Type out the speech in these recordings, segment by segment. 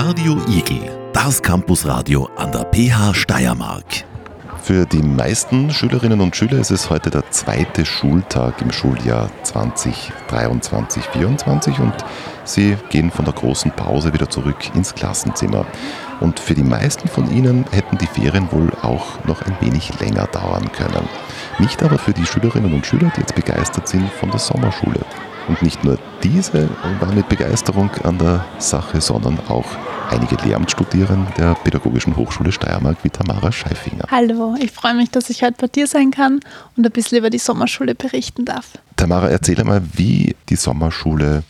Radio Igel, das Campusradio an der PH Steiermark. Für die meisten Schülerinnen und Schüler ist es heute der zweite Schultag im Schuljahr 2023-24 und sie gehen von der großen Pause wieder zurück ins Klassenzimmer. Und für die meisten von ihnen hätten die Ferien wohl auch noch ein wenig länger dauern können. Nicht aber für die Schülerinnen und Schüler, die jetzt begeistert sind von der Sommerschule. Und nicht nur diese waren mit Begeisterung an der Sache, sondern auch einige Lehramtsstudierende der Pädagogischen Hochschule Steiermark wie Tamara Scheifinger. Hallo, ich freue mich, dass ich heute bei dir sein kann und ein bisschen über die Sommerschule berichten darf. Tamara, erzähle mal, wie die Sommerschule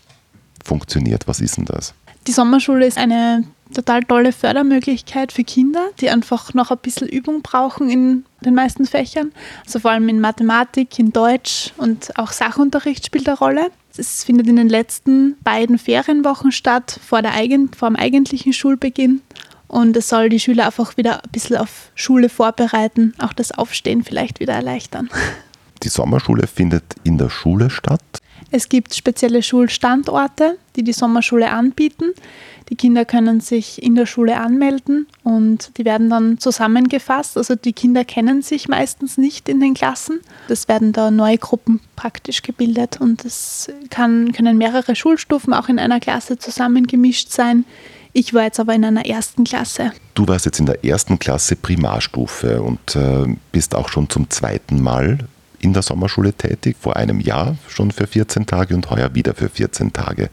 funktioniert. Was ist denn das? Die Sommerschule ist eine total tolle Fördermöglichkeit für Kinder, die einfach noch ein bisschen Übung brauchen in den meisten Fächern. Also vor allem in Mathematik, in Deutsch und auch Sachunterricht spielt eine Rolle. Es findet in den letzten beiden Ferienwochen statt, vor, der eigen, vor dem eigentlichen Schulbeginn. Und es soll die Schüler einfach wieder ein bisschen auf Schule vorbereiten, auch das Aufstehen vielleicht wieder erleichtern. Die Sommerschule findet in der Schule statt. Es gibt spezielle Schulstandorte, die die Sommerschule anbieten. Die Kinder können sich in der Schule anmelden und die werden dann zusammengefasst. Also die Kinder kennen sich meistens nicht in den Klassen. Es werden da neue Gruppen praktisch gebildet und es kann, können mehrere Schulstufen auch in einer Klasse zusammengemischt sein. Ich war jetzt aber in einer ersten Klasse. Du warst jetzt in der ersten Klasse Primarstufe und äh, bist auch schon zum zweiten Mal in der Sommerschule tätig, vor einem Jahr schon für 14 Tage und heuer wieder für 14 Tage.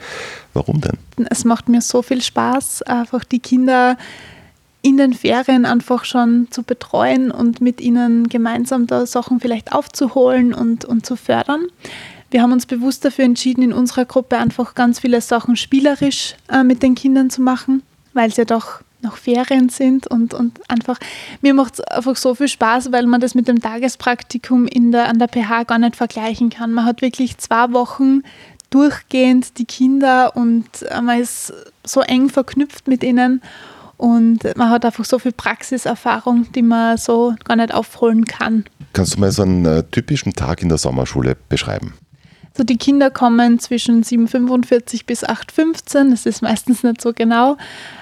Warum denn? Es macht mir so viel Spaß, einfach die Kinder in den Ferien einfach schon zu betreuen und mit ihnen gemeinsam da Sachen vielleicht aufzuholen und, und zu fördern. Wir haben uns bewusst dafür entschieden, in unserer Gruppe einfach ganz viele Sachen spielerisch äh, mit den Kindern zu machen, weil es ja doch noch Ferien sind und, und einfach, mir macht es einfach so viel Spaß, weil man das mit dem Tagespraktikum in der, an der PH gar nicht vergleichen kann. Man hat wirklich zwei Wochen durchgehend die Kinder und man ist so eng verknüpft mit ihnen und man hat einfach so viel Praxiserfahrung, die man so gar nicht aufholen kann. Kannst du mal so einen äh, typischen Tag in der Sommerschule beschreiben? So die Kinder kommen zwischen 7.45 bis 8.15, das ist meistens nicht so genau.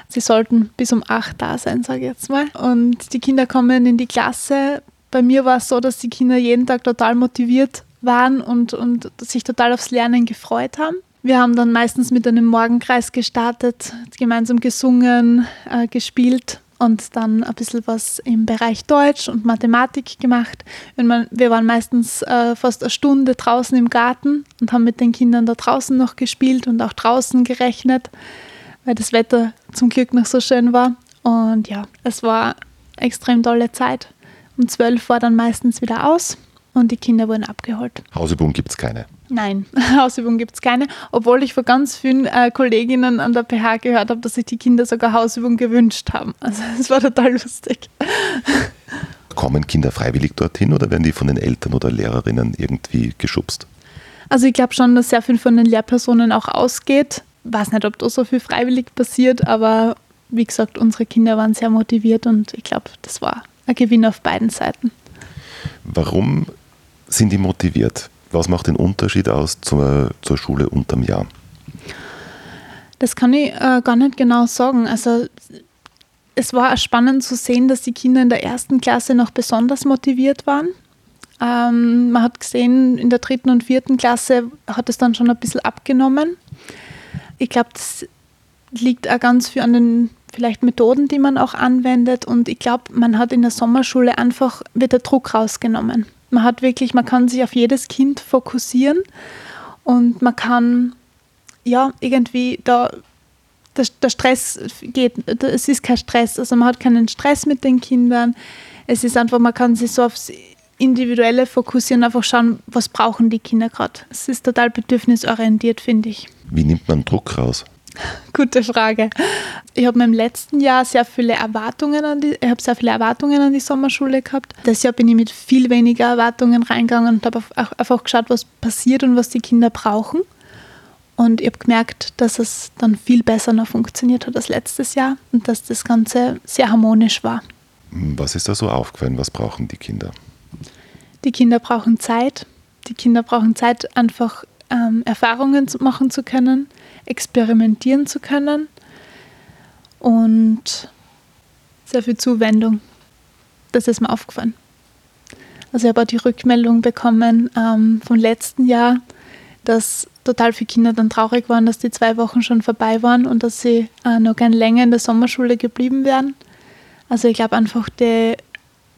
Sie sollten bis um 8 da sein, sage ich jetzt mal. Und die Kinder kommen in die Klasse. Bei mir war es so, dass die Kinder jeden Tag total motiviert waren und, und sich total aufs Lernen gefreut haben. Wir haben dann meistens mit einem Morgenkreis gestartet, gemeinsam gesungen, äh, gespielt und dann ein bisschen was im Bereich Deutsch und Mathematik gemacht. Wir waren meistens äh, fast eine Stunde draußen im Garten und haben mit den Kindern da draußen noch gespielt und auch draußen gerechnet, weil das Wetter zum Glück noch so schön war. Und ja, es war eine extrem tolle Zeit. Um zwölf war dann meistens wieder aus und die Kinder wurden abgeholt. Hausübung gibt es keine. Nein, Hausübung gibt es keine, obwohl ich von ganz vielen äh, Kolleginnen an der PH gehört habe, dass sich die Kinder sogar Hausübung gewünscht haben. Also es war total lustig. Kommen Kinder freiwillig dorthin oder werden die von den Eltern oder Lehrerinnen irgendwie geschubst? Also ich glaube schon, dass sehr viel von den Lehrpersonen auch ausgeht. Ich weiß nicht, ob da so viel freiwillig passiert, aber wie gesagt, unsere Kinder waren sehr motiviert und ich glaube, das war ein Gewinn auf beiden Seiten. Warum sind die motiviert? Was macht den Unterschied aus zur, zur Schule unterm Jahr? Das kann ich äh, gar nicht genau sagen. Also es war spannend zu sehen, dass die Kinder in der ersten Klasse noch besonders motiviert waren. Ähm, man hat gesehen, in der dritten und vierten Klasse hat es dann schon ein bisschen abgenommen. Ich glaube, das liegt auch ganz viel an den vielleicht Methoden, die man auch anwendet. Und ich glaube, man hat in der Sommerschule einfach, wird der Druck rausgenommen. Man hat wirklich, man kann sich auf jedes Kind fokussieren und man kann ja irgendwie da der, der Stress geht, es ist kein Stress, also man hat keinen Stress mit den Kindern. Es ist einfach, man kann sich so aufs Individuelle fokussieren, einfach schauen, was brauchen die Kinder gerade. Es ist total bedürfnisorientiert, finde ich. Wie nimmt man Druck raus? Gute Frage. Ich habe im letzten Jahr sehr viele Erwartungen an die, ich habe sehr viele Erwartungen an die Sommerschule gehabt. Das Jahr bin ich mit viel weniger Erwartungen reingegangen und habe einfach geschaut, was passiert und was die Kinder brauchen. Und ich habe gemerkt, dass es dann viel besser noch funktioniert hat als letztes Jahr und dass das Ganze sehr harmonisch war. Was ist da so aufgefallen? Was brauchen die Kinder? Die Kinder brauchen Zeit. Die Kinder brauchen Zeit, einfach ähm, Erfahrungen machen zu können experimentieren zu können und sehr viel Zuwendung. Das ist mir aufgefallen. Also ich habe auch die Rückmeldung bekommen ähm, vom letzten Jahr, dass total viele Kinder dann traurig waren, dass die zwei Wochen schon vorbei waren und dass sie äh, noch gerne länger in der Sommerschule geblieben wären. Also ich glaube einfach, die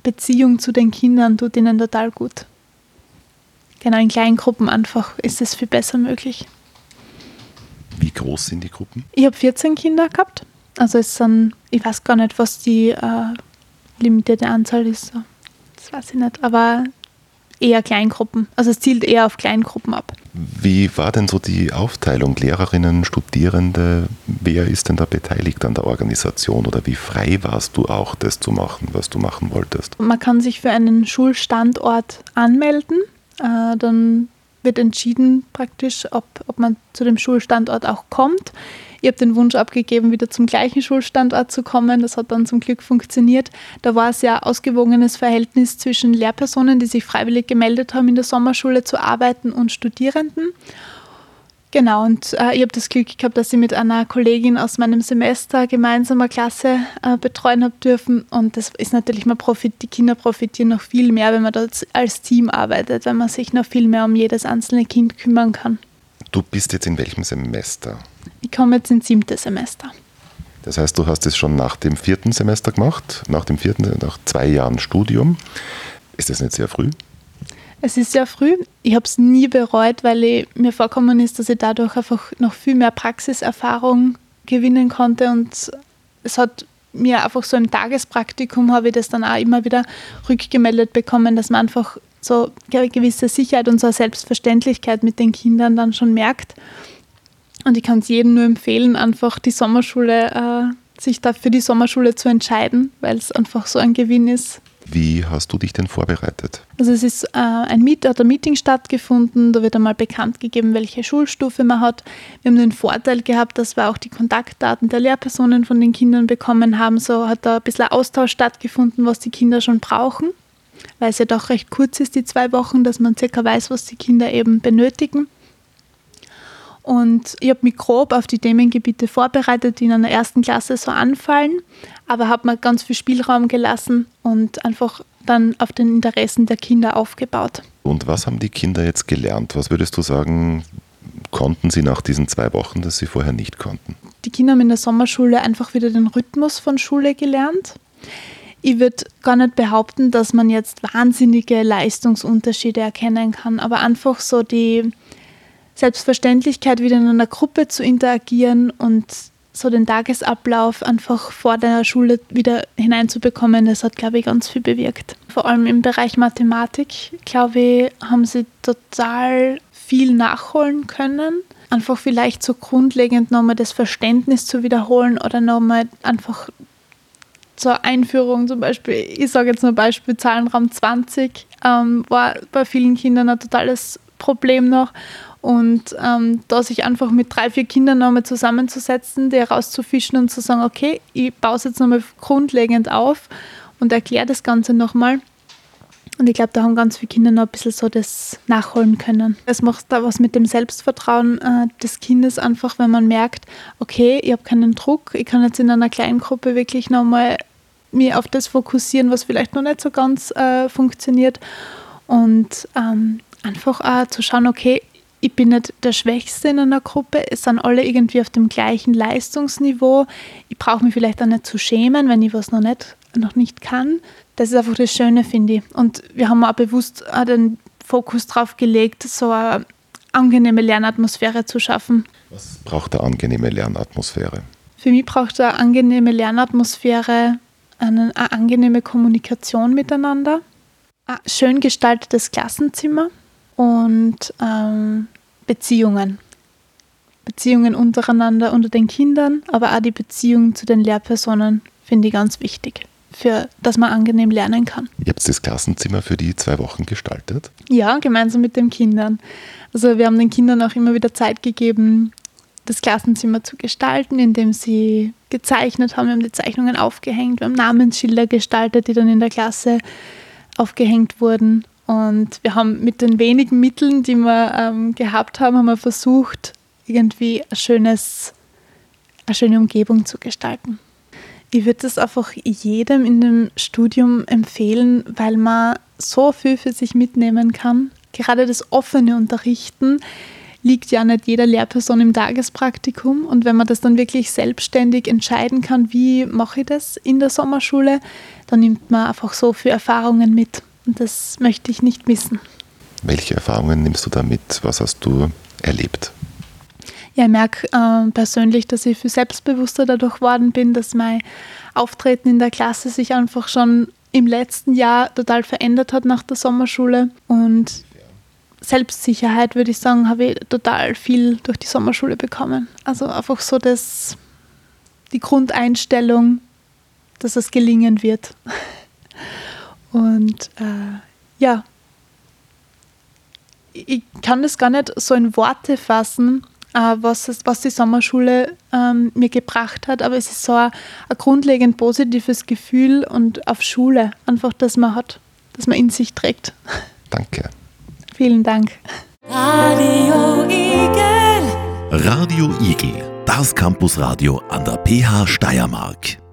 Beziehung zu den Kindern tut ihnen total gut. Genau, in kleinen Gruppen einfach ist es viel besser möglich. Wie groß sind die Gruppen? Ich habe 14 Kinder gehabt. Also es sind, ich weiß gar nicht, was die äh, limitierte Anzahl ist. Das weiß ich nicht. Aber eher Kleingruppen. Also es zielt eher auf Kleingruppen ab. Wie war denn so die Aufteilung? Lehrerinnen, Studierende, wer ist denn da beteiligt an der Organisation oder wie frei warst du auch, das zu machen, was du machen wolltest? Man kann sich für einen Schulstandort anmelden. Äh, dann wird entschieden praktisch, ob, ob man zu dem Schulstandort auch kommt. Ich habe den Wunsch abgegeben, wieder zum gleichen Schulstandort zu kommen. Das hat dann zum Glück funktioniert. Da war ein sehr ausgewogenes Verhältnis zwischen Lehrpersonen, die sich freiwillig gemeldet haben, in der Sommerschule zu arbeiten, und Studierenden. Genau, und äh, ich habe das Glück gehabt, dass ich mit einer Kollegin aus meinem Semester gemeinsam eine Klasse äh, betreuen habe dürfen. Und das ist natürlich, man profit, die Kinder profitieren noch viel mehr, wenn man dort als Team arbeitet, wenn man sich noch viel mehr um jedes einzelne Kind kümmern kann. Du bist jetzt in welchem Semester? Ich komme jetzt ins siebte Semester. Das heißt, du hast es schon nach dem vierten Semester gemacht, nach dem vierten, nach zwei Jahren Studium. Ist das nicht sehr früh? Es ist sehr früh. Ich habe es nie bereut, weil ich, mir vorkommen ist, dass ich dadurch einfach noch viel mehr Praxiserfahrung gewinnen konnte und es hat mir einfach so im Tagespraktikum habe ich das dann auch immer wieder rückgemeldet bekommen, dass man einfach so eine gewisse Sicherheit und so eine Selbstverständlichkeit mit den Kindern dann schon merkt. Und ich kann es jedem nur empfehlen, einfach die Sommerschule, äh, sich da für die Sommerschule zu entscheiden, weil es einfach so ein Gewinn ist. Wie hast du dich denn vorbereitet? Also es ist äh, ein, Meet, ein Meeting stattgefunden, da wird einmal bekannt gegeben, welche Schulstufe man hat. Wir haben den Vorteil gehabt, dass wir auch die Kontaktdaten der Lehrpersonen von den Kindern bekommen haben. So hat da ein bisschen Austausch stattgefunden, was die Kinder schon brauchen weil es ja doch recht kurz ist, die zwei Wochen, dass man circa weiß, was die Kinder eben benötigen. Und ich habe mich grob auf die Themengebiete vorbereitet, die in einer ersten Klasse so anfallen, aber habe mir ganz viel Spielraum gelassen und einfach dann auf den Interessen der Kinder aufgebaut. Und was haben die Kinder jetzt gelernt? Was würdest du sagen, konnten sie nach diesen zwei Wochen, dass sie vorher nicht konnten? Die Kinder haben in der Sommerschule einfach wieder den Rhythmus von Schule gelernt. Ich würde gar nicht behaupten, dass man jetzt wahnsinnige Leistungsunterschiede erkennen kann, aber einfach so die Selbstverständlichkeit, wieder in einer Gruppe zu interagieren und so den Tagesablauf einfach vor der Schule wieder hineinzubekommen, das hat, glaube ich, ganz viel bewirkt. Vor allem im Bereich Mathematik, glaube ich, haben sie total viel nachholen können. Einfach vielleicht so grundlegend nochmal das Verständnis zu wiederholen oder nochmal einfach zur Einführung zum Beispiel, ich sage jetzt nur Beispiel Zahlenraum 20, ähm, war bei vielen Kindern ein totales Problem noch. Und ähm, da sich einfach mit drei, vier Kindern nochmal zusammenzusetzen, die herauszufischen und zu sagen, okay, ich baue es jetzt nochmal grundlegend auf und erkläre das Ganze nochmal. Und ich glaube, da haben ganz viele Kinder noch ein bisschen so das nachholen können. Es macht da was mit dem Selbstvertrauen äh, des Kindes einfach, wenn man merkt, okay, ich habe keinen Druck, ich kann jetzt in einer kleinen Gruppe wirklich nochmal mich auf das fokussieren, was vielleicht noch nicht so ganz äh, funktioniert. Und ähm, einfach auch zu schauen, okay, ich bin nicht der Schwächste in einer Gruppe, es sind alle irgendwie auf dem gleichen Leistungsniveau. Ich brauche mich vielleicht auch nicht zu schämen, wenn ich was noch nicht, noch nicht kann, das ist einfach das Schöne, finde ich. Und wir haben auch bewusst auch den Fokus darauf gelegt, so eine angenehme Lernatmosphäre zu schaffen. Was braucht eine angenehme Lernatmosphäre? Für mich braucht eine angenehme Lernatmosphäre eine, eine angenehme Kommunikation miteinander, ein schön gestaltetes Klassenzimmer und ähm, Beziehungen. Beziehungen untereinander, unter den Kindern, aber auch die Beziehung zu den Lehrpersonen finde ich ganz wichtig für, dass man angenehm lernen kann. Ihr habt das Klassenzimmer für die zwei Wochen gestaltet? Ja, gemeinsam mit den Kindern. Also wir haben den Kindern auch immer wieder Zeit gegeben, das Klassenzimmer zu gestalten, indem sie gezeichnet haben. Wir haben die Zeichnungen aufgehängt, wir haben Namensschilder gestaltet, die dann in der Klasse aufgehängt wurden. Und wir haben mit den wenigen Mitteln, die wir ähm, gehabt haben, haben wir versucht, irgendwie ein schönes, eine schöne Umgebung zu gestalten. Ich würde das einfach jedem in dem Studium empfehlen, weil man so viel für sich mitnehmen kann. Gerade das offene Unterrichten liegt ja nicht jeder Lehrperson im Tagespraktikum. Und wenn man das dann wirklich selbstständig entscheiden kann, wie mache ich das in der Sommerschule, dann nimmt man einfach so viele Erfahrungen mit. Und das möchte ich nicht missen. Welche Erfahrungen nimmst du da mit? Was hast du erlebt? Ja, ich merke äh, persönlich, dass ich viel selbstbewusster dadurch geworden bin, dass mein Auftreten in der Klasse sich einfach schon im letzten Jahr total verändert hat nach der Sommerschule. Und Selbstsicherheit, würde ich sagen, habe ich total viel durch die Sommerschule bekommen. Also einfach so das, die Grundeinstellung, dass es gelingen wird. Und äh, ja, ich kann das gar nicht so in Worte fassen, äh, was, es, was die Sommerschule ähm, mir gebracht hat, aber es ist so ein, ein grundlegend positives Gefühl und auf Schule einfach, dass man hat, dass man in sich trägt. Danke. Vielen Dank. Radio Igel. Radio Igel, das Campusradio an der PH Steiermark.